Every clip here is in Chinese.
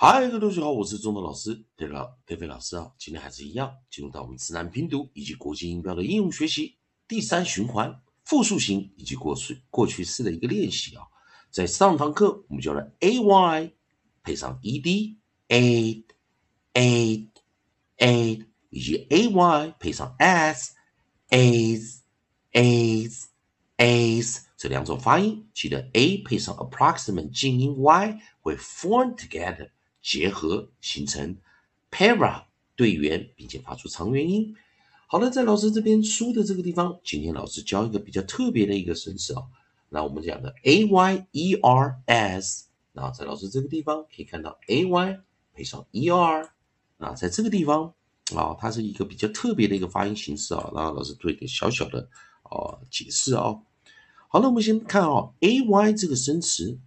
嗨，各位同学好，我是中德老师。对了，菲菲老师啊，今天还是一样，进入到我们自然拼读以及国际音标的应用学习第三循环复数型以及过去过去式的一个练习啊。在上堂课我们教了 a y 配上 e d a a a 以及 a y 配上 s as as as 这两种发音，记得 a 配上 approximate 静音 y 会 form together。结合形成 para 对圆，并且发出长元音。好了，在老师这边书的这个地方，今天老师教一个比较特别的一个生词啊。那我们讲的 a y e r s，那在老师这个地方可以看到 a y 配上 e r，那在这个地方啊，它是一个比较特别的一个发音形式啊。然后老师做一个小小的啊解释啊。好了，我们先看啊 a y 这个生词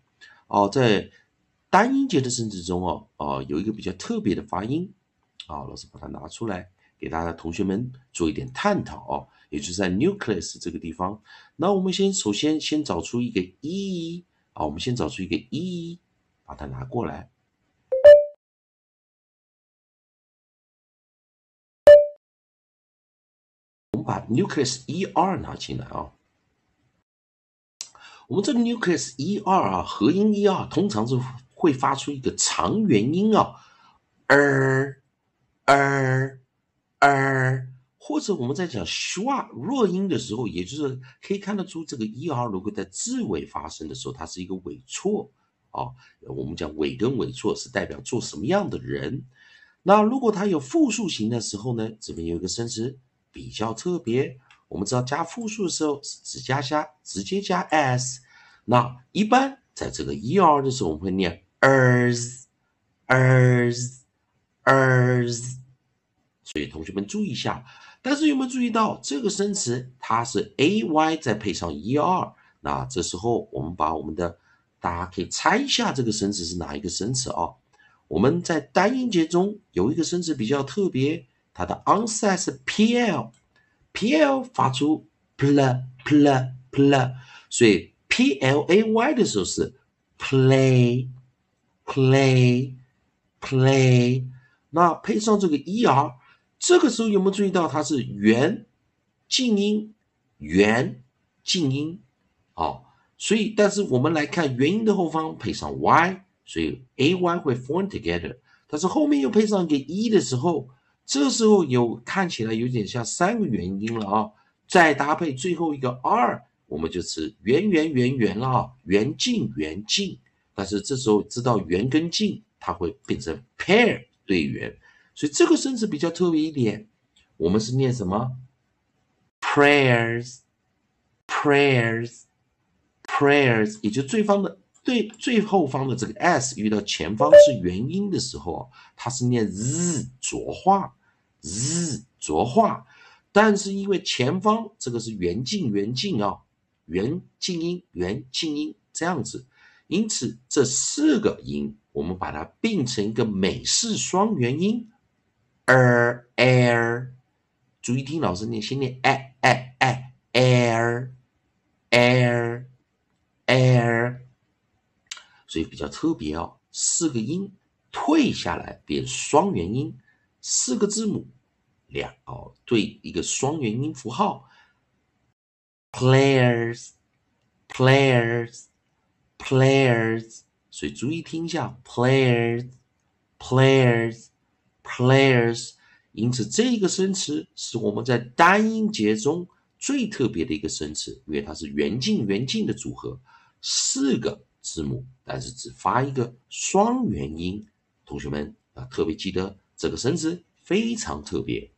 哦，在单音节的生词中哦，哦，有一个比较特别的发音，啊，老师把它拿出来给大家同学们做一点探讨哦，也就是在 nucleus 这个地方。那我们先首先先找出一个 e，啊，我们先找出一个 e，把它拿过来。我们把 nucleus e r 拿进来啊。我们这个 nucleus e r 啊，合音 e r 通常是。会发出一个长元音啊，儿儿儿，或者我们在讲 schwa 弱音的时候，也就是可以看得出这个 er 如果在字尾发生的时候，它是一个尾错啊。我们讲尾跟尾错是代表做什么样的人。那如果它有复数型的时候呢，这边有一个生词比较特别。我们知道加复数的时候是只加加直接加 s，那一般在这个 er 的时候，我们会念。Ers ers ers，所以同学们注意一下。但是有没有注意到这个生词它是 a y 再配上 e r？那这时候我们把我们的大家可以猜一下这个生词是哪一个生词啊？我们在单音节中有一个生词比较特别，它的 onset 是 pl，pl 发出 pl pl pl，所以 p l a y 的时候是 play。Play play，那配上这个 er，这个时候有没有注意到它是元静音？元静音，啊，所以但是我们来看元音的后方配上 y，所以 a y 会 form together，但是后面又配上一个 e 的时候，这时候有看起来有点像三个元音了啊，再搭配最后一个 r，我们就是元元元元了啊，元静元静。但是这时候知道元跟静，它会变成 pair 对元，所以这个生词比较特别一点。我们是念什么？prayers，prayers，prayers，也就最方的对最后方的这个 s 遇到前方是元音的时候，它是念 z 浊化，z 浊化。但是因为前方这个是元静元静啊，元静音元静音这样子。因此，这四个音我们把它并成一个美式双元音，er air。注意听老师念，先念 a a a air air air。所以比较特别哦，四个音退下来变双元音，四个字母两哦对一个双元音符号，players players。Players，所以注意听一下，players，players，players。因此，这个生词是我们在单音节中最特别的一个生词，因为它是元静元静的组合，四个字母，但是只发一个双元音。同学们要特别记得这个生词非常特别。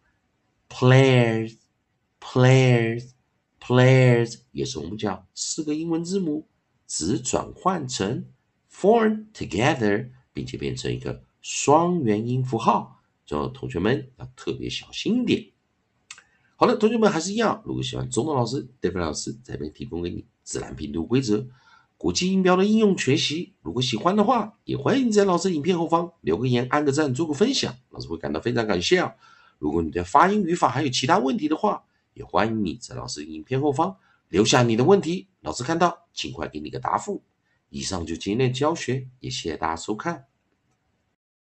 Players，players，players，也是我们讲四个英文字母。只转换成 form together，并且变成一个双元音符号，所以同学们要特别小心一点。好了，同学们还是一样，如果喜欢中文老师、戴飞老师这边提供给你自然拼读规则、国际音标的应用学习，如果喜欢的话，也欢迎在老师影片后方留个言、按个赞、做个分享，老师会感到非常感谢啊。如果你的发音、语法还有其他问题的话，也欢迎你在老师影片后方。留下你的问题，老师看到尽快给你个答复。以上就今天的教学，也谢谢大家收看。